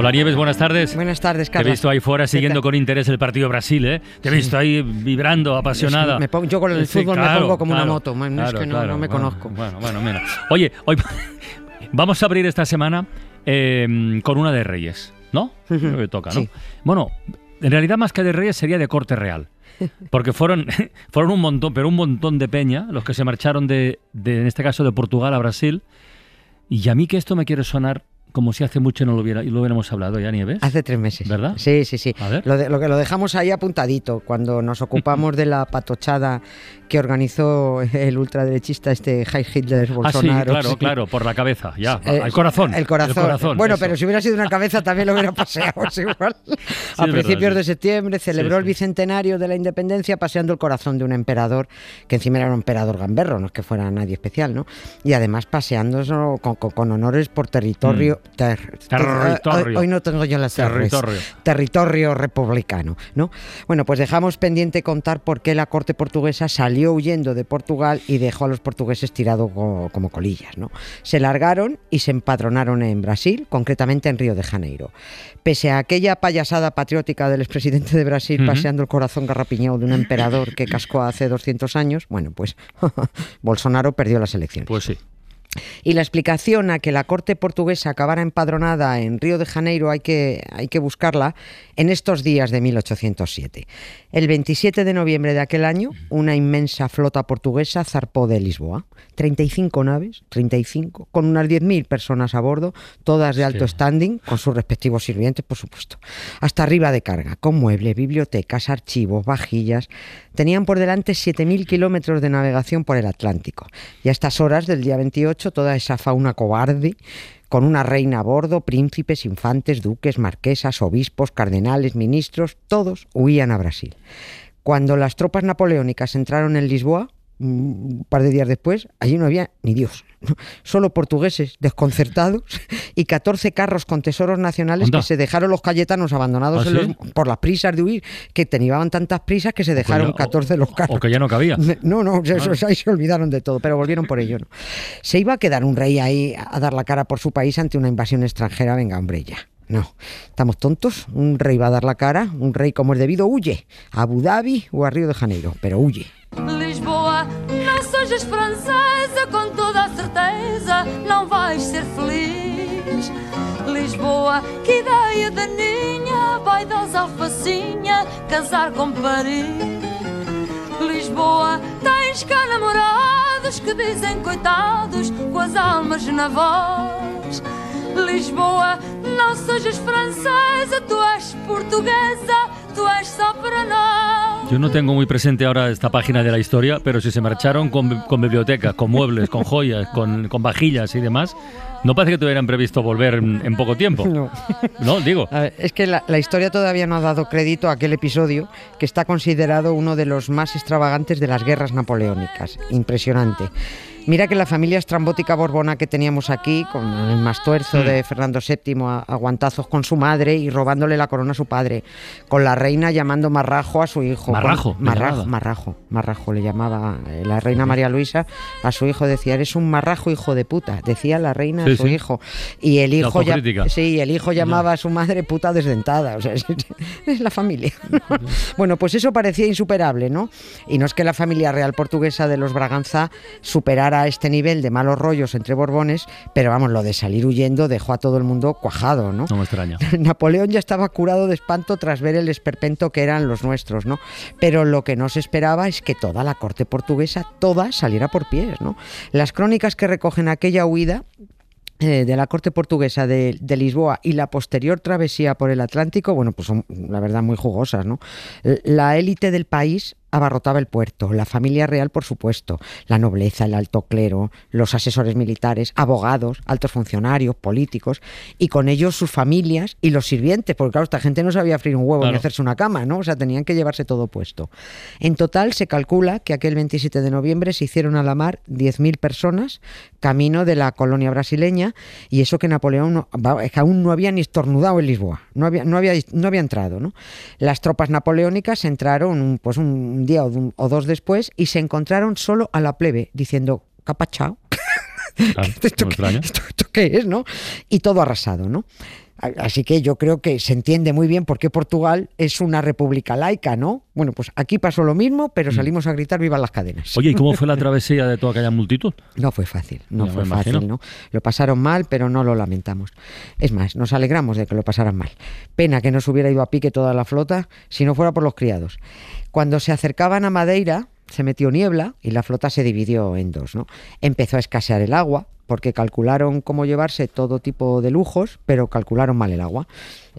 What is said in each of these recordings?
Hola Nieves, buenas tardes. Buenas tardes, Te he Carlos. visto ahí fuera siguiendo con interés el partido Brasil, ¿eh? Te he visto ahí vibrando, apasionada. Me pongo- yo con el fútbol me pongo como una moto, man, es que no- no me Bueno, conozco. Bueno, bueno, mira. Oye, hoy vamos a abrir esta semana eh, con una de Reyes, ¿no? Creo que toca, ¿no? Sí. Bueno, en realidad más que de Reyes sería de corte real. Porque fueron, fueron un montón, pero un montón de peña los que se marcharon de, de, en este caso, de Portugal a Brasil. Y a mí que esto me quiere sonar como si hace mucho no lo, hubiera, lo hubiéramos hablado ya, Nieves. Hace tres meses. ¿Verdad? Sí, sí, sí. A ver. Lo, de- lo que lo dejamos ahí apuntadito cuando nos ocupamos de la patochada que organizó el ultraderechista este Heil Hitler Ah, sí, Bolsonaro. claro, sí. claro, por la cabeza, ya. Eh, el corazón. El corazón. bueno, eso. pero si hubiera sido una cabeza también lo hubiera paseado es igual. a verdad, principios de septiembre celebró el bicentenario de la independencia paseando el corazón de un emperador, que encima era un emperador gamberro, no es que fuera nadie especial, ¿no? Y además paseándose con, con- con honores por territorio. Ter-. Territorio. Hoy, hoy no tengo yo las R's. Territorio. territorio republicano, ¿no? Bueno, pues dejamos pendiente contar por qué la corte portuguesa salió huyendo de Portugal y dejó a los portugueses tirados co- como colillas, ¿no? Se largaron y se empadronaron en Brasil, concretamente en Río de Janeiro. Pese a aquella payasada patriótica del expresidente de Brasil paseando el corazón garrapiñado de un emperador que cascó hace 200 años, bueno, pues Bolsonaro perdió las elecciones. Pues sí. Y la explicación a que la corte portuguesa acabara empadronada en Río de Janeiro hay que, hay que buscarla en estos días de 1807. El 27 de noviembre de aquel año, una inmensa flota portuguesa zarpó de Lisboa. 35 naves, 35, con unas 10.000 personas a bordo, todas de alto Sí. standing, con sus respectivos sirvientes, por supuesto. Hasta arriba de carga, con muebles, bibliotecas, archivos, vajillas. Tenían por delante 7.000 kilómetros de navegación por el Atlántico. Y a estas horas del día 28, toda esa fauna cobarde, con una reina a bordo, príncipes, infantes, duques, marquesas, obispos, cardenales, ministros, todos huían a Brasil. Cuando las tropas napoleónicas entraron en Lisboa, un par de días después, allí no había ni Dios. Solo portugueses desconcertados y 14 carros con tesoros nacionales Anda. que se dejaron los cayetanos abandonados ¿Ah, en sí? los- por las prisas de huir, que tenían tantas prisas que se dejaron O- 14 de los carros. O que ya no cabía. No, no, eso- ahí se olvidaron de todo, pero volvieron por ello. ¿no? Se iba a quedar un rey ahí a dar la cara por su país ante una invasión extranjera, venga, hombre, ya. No, estamos tontos. Un rey va a dar la cara, un rey como es debido huye a Abu Dhabi o a Río de Janeiro, pero huye. Sejas francesa, com toda a certeza não vais ser feliz. Lisboa, que ideia daninha, vaidosa alfacinha, casar com Paris. Lisboa, tens cá namorados que dizem coitados com as almas na voz. Lisboa, não sejas francesa, tu és portuguesa, tu és só para nós. Yo no tengo muy presente ahora esta página de la historia, pero si se marcharon con, con bibliotecas, con muebles, con joyas, con, con vajillas y demás, no parece que tuvieran previsto volver en, en poco tiempo. No. No, digo. Ver, es que la, la historia todavía no ha dado crédito a aquel episodio que está considerado uno de los más extravagantes de las guerras napoleónicas. Impresionante. Mira que la familia estrambótica borbona que teníamos aquí, con el mastuerzo de Fernando VII a, a guantazos con su madre y robándole la corona a su padre, con la reina llamando marrajo a su hijo. Marrajo, Con- marrajo, marrajo, marrajo le llamaba eh, la reina María Luisa a su hijo, decía, eres un marrajo hijo de puta, decía la reina Sí, a su sí. hijo. Y el hijo ya. Sí, el hijo llamaba a su madre puta desdentada. O sea, es, es la familia. bueno, pues eso parecía insuperable, ¿no? Y no es que la familia real portuguesa de los Braganza superara este nivel de malos rollos entre borbones, pero vamos, lo de salir huyendo dejó a todo el mundo cuajado, ¿no? No me extraña. Napoleón ya estaba curado de espanto tras ver el esperpento que eran los nuestros, ¿no? Pero lo que no se esperaba es que toda la corte portuguesa, toda saliera por pies, ¿no? Las crónicas que recogen aquella huida eh, de la corte portuguesa de, de Lisboa y la posterior travesía por el Atlántico, bueno, pues son la verdad muy jugosas, ¿no? La élite del país abarrotaba el puerto, la familia real, por supuesto, la nobleza, el alto clero, los asesores militares, abogados, altos funcionarios, políticos, y con ellos sus familias y los sirvientes, porque claro, esta gente no sabía freír un huevo ni hacerse una cama, ¿no? O sea, tenían que llevarse todo puesto. En total se calcula que aquel 27 de noviembre se hicieron a la mar 10.000 personas camino de la colonia brasileña y eso que Napoleón no- es que aún no había ni estornudado en Lisboa, no había, no había, no había entrado. ¿no? Las tropas napoleónicas entraron pues un día o, un- o dos después y se encontraron solo a la plebe diciendo capachao. Claro, ¿Esto, qué, esto qué es, no? Y todo arrasado, ¿no? Así que yo creo que se entiende muy bien por qué Portugal es una república laica, ¿no? Bueno, pues aquí pasó lo mismo, pero salimos a gritar viva las cadenas. Mm. Oye, ¿y cómo fue la travesía de toda aquella multitud? No fue fácil, no Ya fue fácil, ¿no? Lo pasaron mal, pero no lo lamentamos. Es más, nos alegramos de que lo pasaran mal. Pena que no se hubiera ido a pique toda la flota si no fuera por los criados. Cuando se acercaban a Madeira, se metió niebla y la flota se dividió en dos, ¿no? Empezó a escasear el agua porque calcularon cómo llevarse todo tipo de lujos, pero calcularon mal el agua.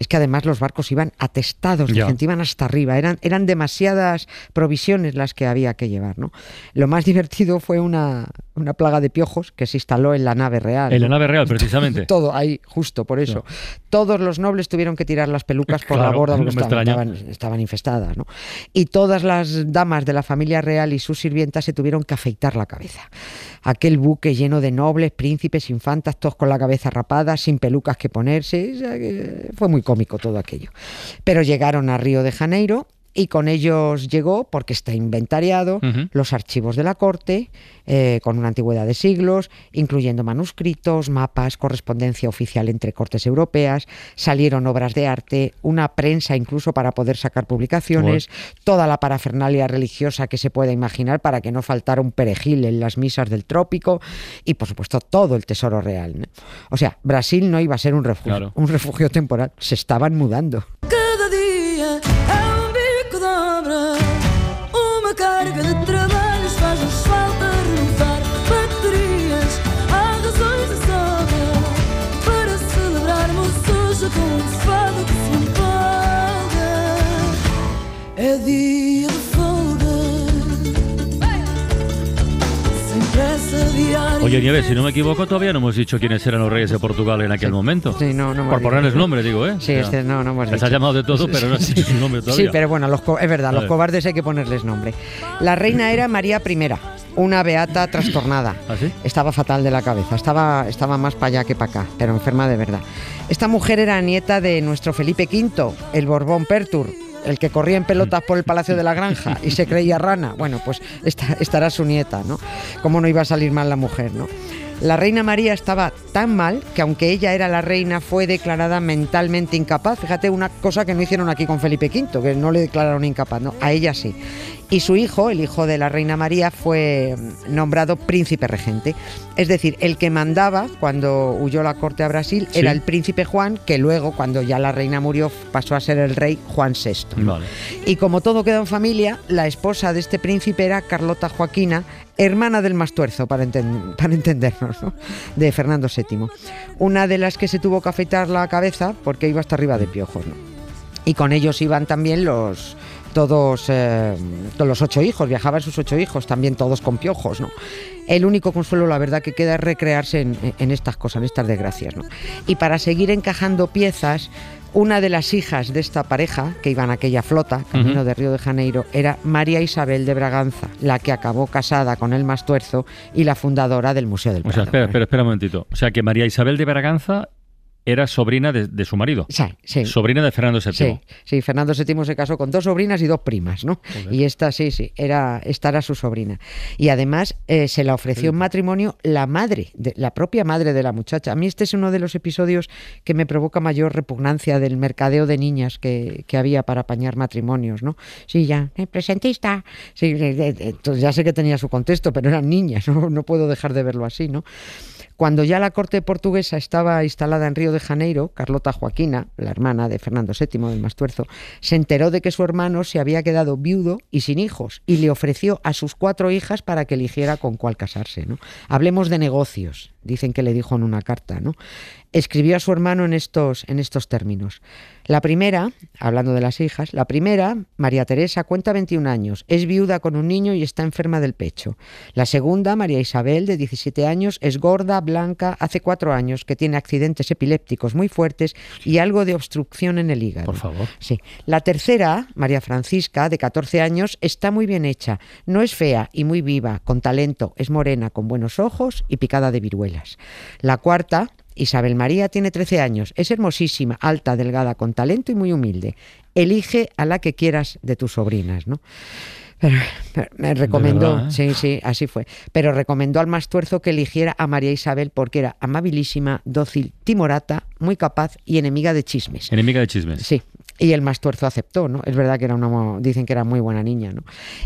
Es que además los barcos iban atestados de Ya. gente, iban hasta arriba, eran, eran demasiadas provisiones las que había que llevar, ¿no? Lo más divertido fue una, una plaga de piojos que se instaló en la nave real. En la nave real, precisamente. Todo ahí, justo por eso. Todos los nobles tuvieron que tirar las pelucas por la borda porque estaban, extraña. estaban- estaban infestadas. ¿no? Y todas las damas de la familia real y sus sirvientas se tuvieron que afeitar la cabeza. Aquel buque lleno de nobles, príncipes, infantas, todos con la cabeza rapada, sin pelucas que ponerse. Fue muy cómico todo aquello. Pero llegaron a Río de Janeiro. Y con ellos llegó, porque está inventariado, los archivos de la corte, eh, con una antigüedad de siglos, incluyendo manuscritos, mapas, correspondencia oficial entre cortes europeas, salieron obras de arte, una prensa incluso para poder sacar publicaciones, toda la parafernalia religiosa que se pueda imaginar para que no faltara un perejil en las misas del trópico y por supuesto todo el tesoro real. ¿no? O sea, Brasil no iba a ser un refugio, Claro. un refugio temporal, se estaban mudando. De trabalhos faz-nos falta renovar baterias. Há razões de sobra para celebrarmos hoje com um fado que se empolga. É dia Oye, Nieves, si no me equivoco, todavía no hemos dicho quiénes eran los reyes de Portugal en aquel momento. Sí, no, no Por ponerles nombre, digo, ¿eh? Sí, O sea, este no, no hemos Les dicho. has llamado de todo, pero no has dicho su nombre todavía. Sí, pero bueno, los es verdad, los cobardes hay que ponerles nombre. La reina era María I, una beata trastornada. ¿Ah, sí? Estaba fatal de la cabeza, estaba, estaba más para allá que para acá, pero enferma de verdad. Esta mujer era nieta de nuestro Felipe V, el Borbón Pertur, el que corría en pelotas por el Palacio de la Granja y se creía rana. Bueno, pues esta, estará su nieta, ¿no? ¿Cómo no iba a salir mal la mujer, no? La reina María estaba tan mal que aunque ella era la reina fue declarada mentalmente incapaz. Fíjate una cosa que no hicieron aquí con Felipe V, que no le declararon incapaz, no, a ella sí. Y su hijo, el hijo de la reina María, fue mm, nombrado príncipe regente. Es decir, el que mandaba cuando huyó la corte a Brasil Sí. era el príncipe Juan, que luego, cuando ya la reina murió, pasó a ser el rey Juan VI. Y como todo queda en familia, la esposa de este príncipe era Carlota Joaquina, hermana del Mastuerzo, para, para entendernos, ¿no? de Fernando VII. Una de las que se tuvo que afeitar la cabeza porque iba hasta arriba de piojos. Y con ellos iban también los todos, eh, los ocho hijos, viajaban sus ocho hijos, también todos con piojos, ¿no? El único consuelo, la verdad, que queda es recrearse en, estas cosas, en estas desgracias. Y para seguir encajando piezas, una de las hijas de esta pareja, que iban a aquella flota, camino de Río de Janeiro, era María Isabel de Braganza, la que acabó casada con el Mastuerzo y la fundadora del Museo del O sea, Prado. espera, espera, espera un momentito. O sea, que María Isabel de Braganza era sobrina de, de su marido. Sí, sí. Sobrina de Fernando VII. Sí, sí, Fernando VII se casó con dos sobrinas y dos primas, ¿no? Joder. Y esta, sí, sí, era, esta era su sobrina. Y además eh, se la ofreció en matrimonio la madre, de, la propia madre de la muchacha. A mí este es uno de los episodios que me provoca mayor repugnancia del mercadeo de niñas que, que había para apañar matrimonios, ¿no? Sí, ya, eh, presentista. Sí, eh, eh, entonces ya sé que tenía su contexto, pero eran niñas, ¿no? no puedo dejar de verlo así, ¿no? Cuando ya la corte portuguesa estaba instalada en Río de Janeiro, Carlota Joaquina, la hermana de Fernando VII del Mastuerzo, se enteró de que su hermano se había quedado viudo y sin hijos y le ofreció a sus cuatro hijas para que eligiera con cuál casarse. ¿no? Hablemos de negocios. Dicen que le dijo en una carta, ¿no? Escribió a su hermano en estos, en estos términos. La primera, hablando de las hijas, la primera, María Teresa, cuenta 21 años, es viuda con un niño y está enferma del pecho. La segunda, María Isabel, de 17 años, es gorda, blanca, hace cuatro años, que tiene accidentes epilépticos muy fuertes y algo de obstrucción en el hígado. Por favor. Sí. La tercera, María Francisca, de 14 años, está muy bien hecha. No es fea y muy viva, con talento, es morena, con buenos ojos y picada de La cuarta, Isabel María, tiene 13 años, es hermosísima, alta, delgada, con talento y muy humilde. Elige a la que quieras de tus sobrinas, ¿no? Pero, pero me recomendó, verdad, ¿eh? sí, sí, así fue. Pero recomendó al más tuerzo que eligiera a María Isabel porque era amabilísima, dócil, timorata, muy capaz y enemiga de chismes. Enemiga de chismes. Sí, y el más tuerzo aceptó, ¿no? Es verdad que era una, dicen que era muy buena niña, ¿no?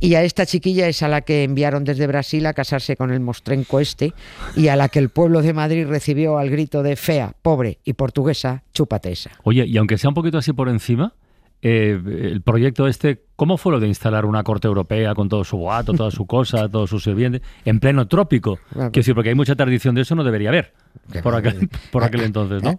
Y a esta chiquilla es a la que enviaron desde Brasil a casarse con el mostrenco este y a la que el pueblo de Madrid recibió al grito de fea, pobre y portuguesa, chúpate esa. Oye, y aunque sea un poquito así por encima, eh, el proyecto este, ¿cómo fue lo de instalar una corte europea con todo su guato, toda su cosa, todos sus sirvientes, en pleno trópico? Bueno, Quiero decir, porque hay mucha tradición de eso, no debería haber. Por aquel, por aquel entonces, ¿no?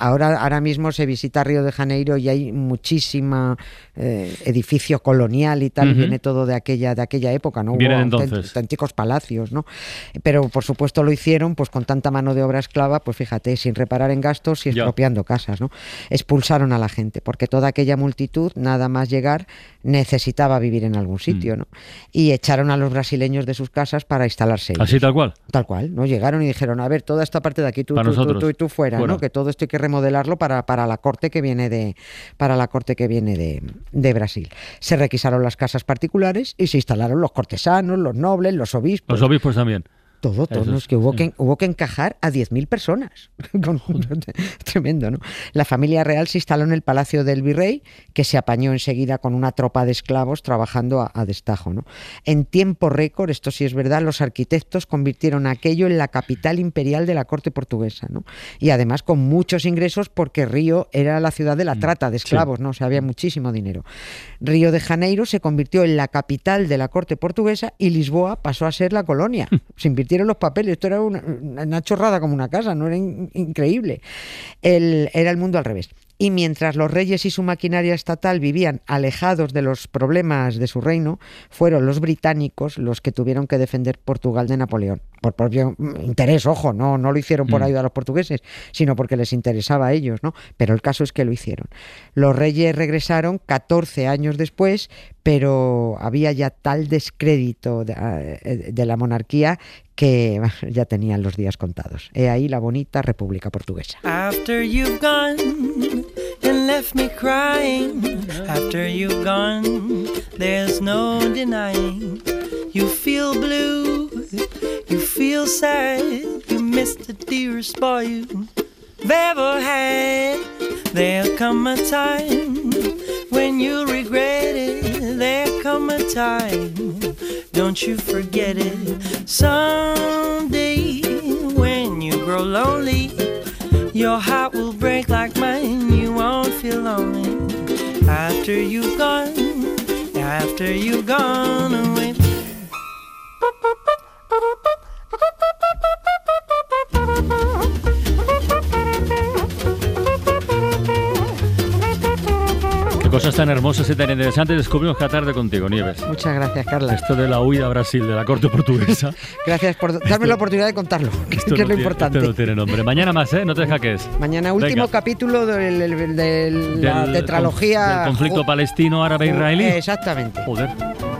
Ahora, ahora mismo se visita Río de Janeiro y hay muchísima eh, edificio colonial y tal, viene todo de aquella, de aquella época, ¿no? Viene autént- entonces. auténticos palacios, ¿no? Pero por supuesto lo hicieron pues con tanta mano de obra esclava, pues fíjate, sin reparar en gastos y expropiando casas, ¿no? Expulsaron a la gente, porque toda aquella multitud, nada más llegar, necesitaba vivir en algún Mm. sitio, ¿no? Y echaron a los brasileños de sus casas para instalarse ellos. Así tal cual. Tal cual, ¿no? Llegaron y dijeron, a ver, toda esta parte de aquí, tú, tú, tú, nosotros. tú y tú fuera, Fuera. ¿no? Que todo esto hay que remodelarlo para, para la corte que viene de para la corte que viene de, de Brasil. Se requisaron las casas particulares y se instalaron los cortesanos, los nobles, los obispos. Los obispos también. Todo, todo. Eso ¿no? es, Es que hubo, sí. que hubo que encajar a 10.000 personas. Tremendo, ¿no? La familia real se instaló en el palacio del virrey, que se apañó enseguida con una tropa de esclavos trabajando a, a destajo. ¿no? En tiempo récord, esto sí es verdad, los arquitectos convirtieron aquello en la capital imperial de la corte portuguesa. ¿no? Y además con muchos ingresos, porque Río era la ciudad de la trata de esclavos, ¿no? O sea, había muchísimo dinero. Río de Janeiro se convirtió en la capital de la corte portuguesa y Lisboa pasó a ser la colonia. Se invirtieron los papeles. Esto era una, una chorrada como una casa, no era in- increíble. El- era el mundo al revés. Y mientras los reyes y su maquinaria estatal vivían alejados de los problemas de su reino, fueron los británicos los que tuvieron que defender Portugal de Napoleón. Por propio interés, ojo, no, no lo hicieron por Mm. ayuda a los portugueses, sino porque les interesaba a ellos, ¿no? Pero el caso es que lo hicieron. Los reyes regresaron 14 años después, pero había ya tal descrédito de, eh, de la monarquía que ya tenían los días contados. He ahí la bonita República Portuguesa. After you've gone and left me crying, after you've gone, there's no denying. You feel blue, you feel sad, you miss the dearest boy you've ever had. There'll come a time when you time, don't you forget it. Someday when you grow lonely, your heart will break like mine. You won't feel lonely after you've gone, after you've gone away. Cosas tan hermosas y tan interesantes descubrimos cada tarde contigo, Nieves. Muchas gracias, Carla. Esto de la huida a Brasil de la corte portuguesa. Gracias por darme la oportunidad de contarlo, que, no es lo tiene- importante. Esto no tiene nombre. Mañana más, ¿eh? No te jaques. Mañana último Venga. capítulo del- del- de la Del tetralogía. del conflicto palestino-árabe-israelí. Exactamente. Joder.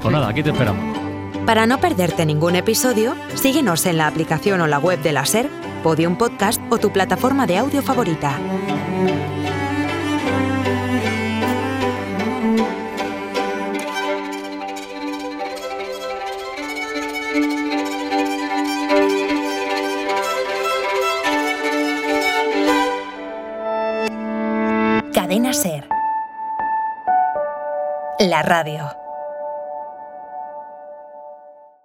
Pues nada, aquí te esperamos. Para no perderte ningún episodio, síguenos en la aplicación o la web de la SER, Podium Podcast o tu plataforma de audio favorita. La radio.